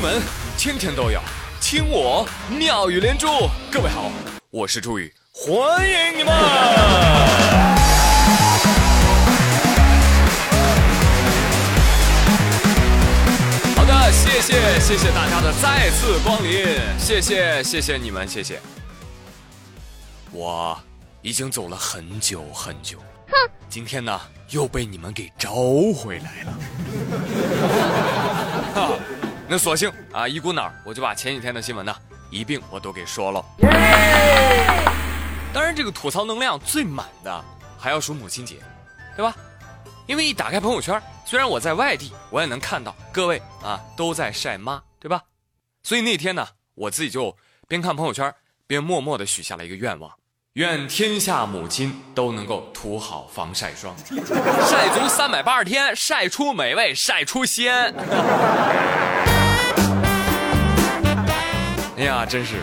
门天天都有，听我妙语连珠。各位好，我是朱宇，欢迎你们。好的，谢谢谢谢大家的再次光临，谢谢谢谢你们，谢谢。我已经走了很久很久，哼，今天呢又被你们给招回来了。哈。那索性啊，一股脑儿我就把前几天的新闻呢一并我都给说了。当然，这个吐槽能量最满的还要数母亲节，对吧？因为一打开朋友圈，虽然我在外地，我也能看到各位啊都在晒妈，对吧？所以那天呢，我自己就边看朋友圈边默默的许下了一个愿望：愿天下母亲都能够涂好防晒霜，晒足三百八十天，晒出美味，晒出鲜。哎呀，真是，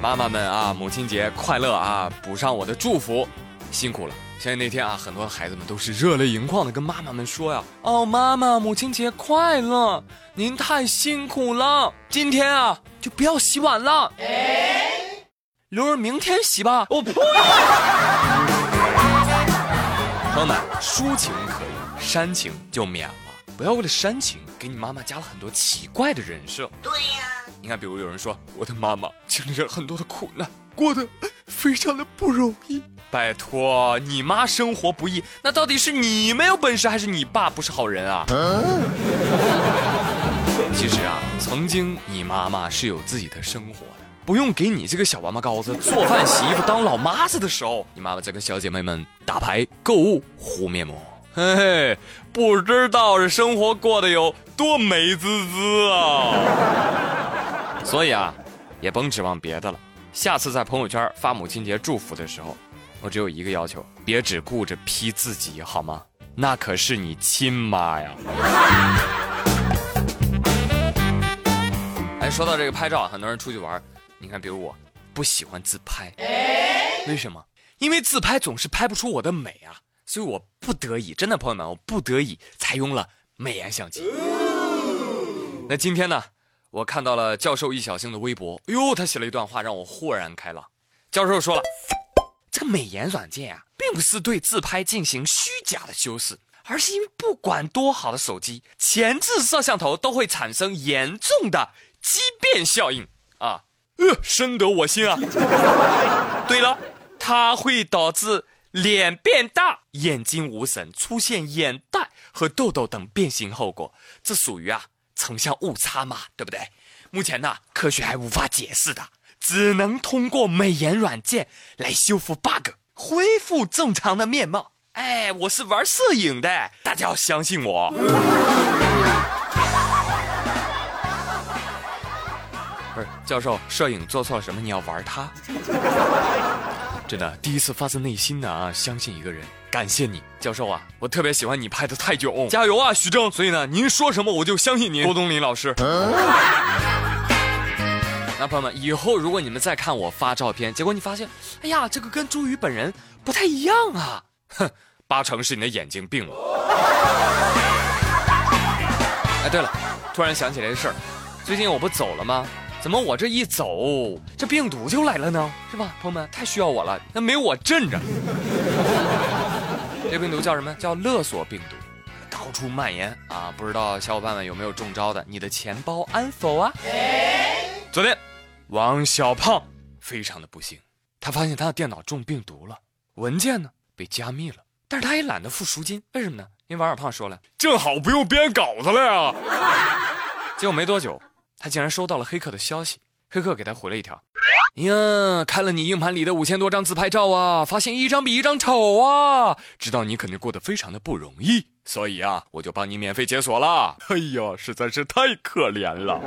妈妈们啊，母亲节快乐啊！补上我的祝福，辛苦了。现在那天啊，很多孩子们都是热泪盈眶的跟妈妈们说呀：“哦，妈妈，母亲节快乐！您太辛苦了，今天啊就不要洗碗了，留着明天洗吧。”我呸！朋友们，抒情可以，煽情就免了。不要为了煽情，给你妈妈加了很多奇怪的人设。对呀。你看，比如有人说我的妈妈经历了很多的苦难，过得非常的不容易。拜托，你妈生活不易，那到底是你没有本事，还是你爸不是好人啊？其实啊，曾经你妈妈是有自己的生活的，不用给你这个小王八羔子做饭、洗衣服、当老妈子的时候，你妈妈在跟小姐妹们打牌、购物、敷面膜。嘿嘿，不知道这生活过得有多美滋滋啊！所以啊，也甭指望别的了。下次在朋友圈发母亲节祝福的时候，我只有一个要求：别只顾着 P 自己，好吗？那可是你亲妈呀！哎，说到这个拍照，很多人出去玩，你看，比如我，不喜欢自拍，为什么？因为自拍总是拍不出我的美啊，所以我不得已，真的朋友们，我不得已采用了美颜相机。那今天呢？我看到了教授易小星的微博，哎呦，他写了一段话让我豁然开朗。教授说了，这个美颜软件啊，并不是对自拍进行虚假的修饰，而是因为不管多好的手机，前置摄像头都会产生严重的畸变效应啊，呃，深得我心啊。对了，它会导致脸变大、眼睛无神、出现眼袋和痘痘等变形后果，这属于啊。成像误差嘛，对不对？目前呢，科学还无法解释的，只能通过美颜软件来修复 bug，恢复正常的面貌。哎，我是玩摄影的，大家要相信我。不是教授，摄影做错了什么？你要玩它？真的，第一次发自内心的啊，相信一个人。感谢你，教授啊，我特别喜欢你拍的泰囧，加油啊，徐峥！所以呢，您说什么我就相信您，郭冬临老师。那朋友们，以后如果你们再看我发照片，结果你发现，哎呀，这个跟朱宇本人不太一样啊，哼，八成是你的眼睛病了。哎，对了，突然想起来个事儿，最近我不走了吗？怎么我这一走，这病毒就来了呢？是吧，朋友们，太需要我了，那没我镇着。这病毒叫什么？叫勒索病毒，到处蔓延啊！不知道小伙伴们有没有中招的？你的钱包安否啊？昨天，王小胖非常的不幸，他发现他的电脑中病毒了，文件呢被加密了，但是他也懒得付赎金，为什么呢？因为王小胖说了，正好不用编稿子了呀。结果没多久，他竟然收到了黑客的消息，黑客给他回了一条。呀，看了你硬盘里的五千多张自拍照啊，发现一张比一张丑啊！知道你肯定过得非常的不容易，所以啊，我就帮你免费解锁了。哎呀，实在是太可怜了。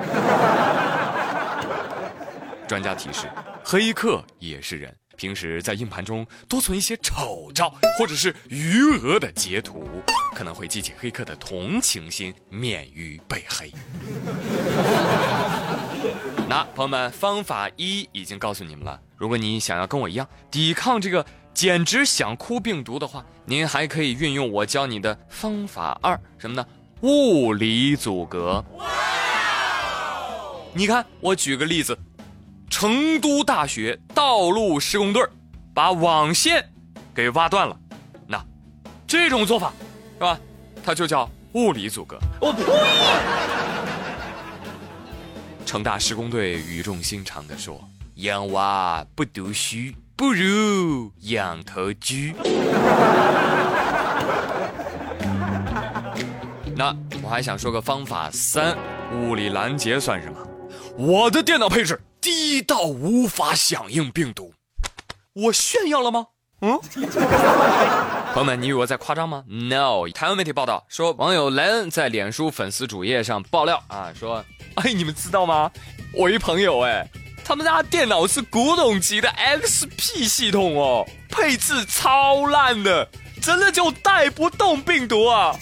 专家提示：黑客也是人，平时在硬盘中多存一些丑照或者是余额的截图，可能会激起黑客的同情心，免于被黑。那朋友们，方法一已经告诉你们了。如果你想要跟我一样抵抗这个简直想哭病毒的话，您还可以运用我教你的方法二，什么呢？物理阻隔。你看，我举个例子，成都大学道路施工队把网线给挖断了，那这种做法是吧？它就叫物理阻隔。我呸！成大施工队语重心长地说：“养娃不读书，不如养头猪。”那我还想说个方法三：物理拦截算什么？我的电脑配置低到无法响应病毒，我炫耀了吗？嗯，朋友们，你以为我在夸张吗？No，台湾媒体报道说，网友莱恩在脸书粉丝主页上爆料啊，说，哎，你们知道吗？我一朋友哎，他们家电脑是古董级的 XP 系统哦，配置超烂的。真的就带不动病毒啊！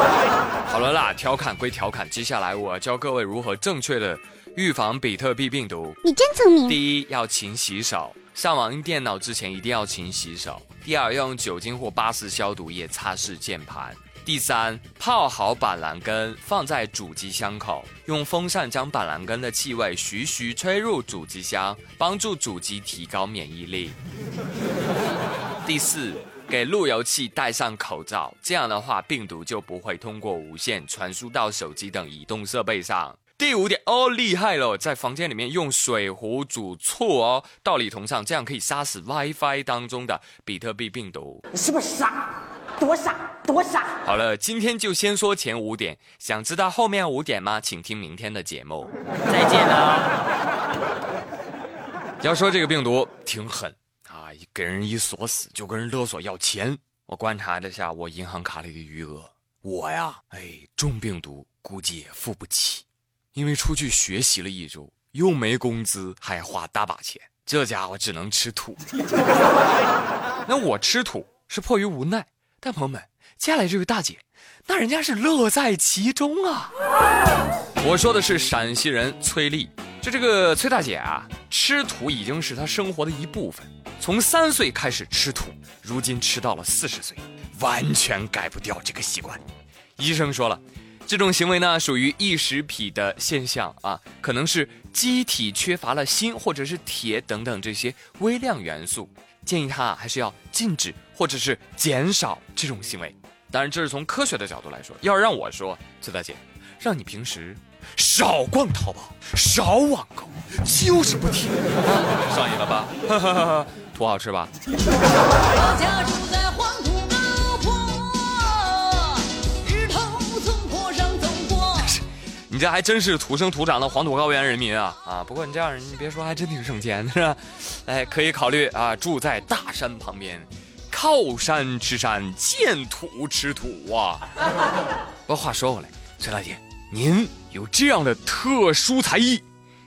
好了啦，调侃归调侃，接下来我教各位如何正确的预防比特币病毒。你真聪明。第一，要勤洗手，上网用电脑之前一定要勤洗手。第二，要用酒精或八四消毒液擦拭键盘。第三，泡好板蓝根，放在主机箱口，用风扇将板蓝根的气味徐徐吹入主机箱，帮助主机提高免疫力。第四。给路由器戴上口罩，这样的话病毒就不会通过无线传输到手机等移动设备上。第五点哦，厉害了，在房间里面用水壶煮醋哦，道理同上，这样可以杀死 WiFi 当中的比特币病毒。你是不是傻？多傻，多傻！好了，今天就先说前五点，想知道后面五点吗？请听明天的节目。再见了。要说这个病毒挺狠啊。给人一锁死，就跟人勒索要钱。我观察了下我银行卡里的余额，我呀，哎，中病毒估计也付不起，因为出去学习了一周，又没工资，还花大把钱，这家伙只能吃土。那我吃土是迫于无奈，但朋友们，接下来这位大姐，那人家是乐在其中啊。我说的是陕西人崔丽，就这个崔大姐啊，吃土已经是她生活的一部分。从三岁开始吃土，如今吃到了四十岁，完全改不掉这个习惯。医生说了，这种行为呢属于异食癖的现象啊，可能是机体缺乏了锌或者是铁等等这些微量元素，建议他还是要禁止或者是减少这种行为。当然，这是从科学的角度来说。要让我说，崔大姐，让你平时少逛淘宝，少网购，就是不听，上瘾了吧？图好吃吧？你这还真是土生土长的黄土高原人民啊啊！不过你这样，你别说，还真挺省钱的，是吧？哎，可以考虑啊，住在大山旁边，靠山吃山，见土吃土啊。不过话说回来，崔大姐，您有这样的特殊才艺，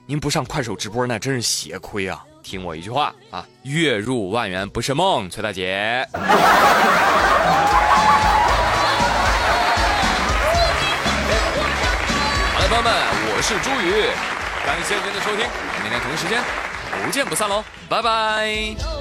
您不上快手直播，那真是血亏啊！听我一句话啊，月入万元不是梦，崔大姐。我是朱宇，感谢您的收听，明天同一时间不见不散喽，拜拜。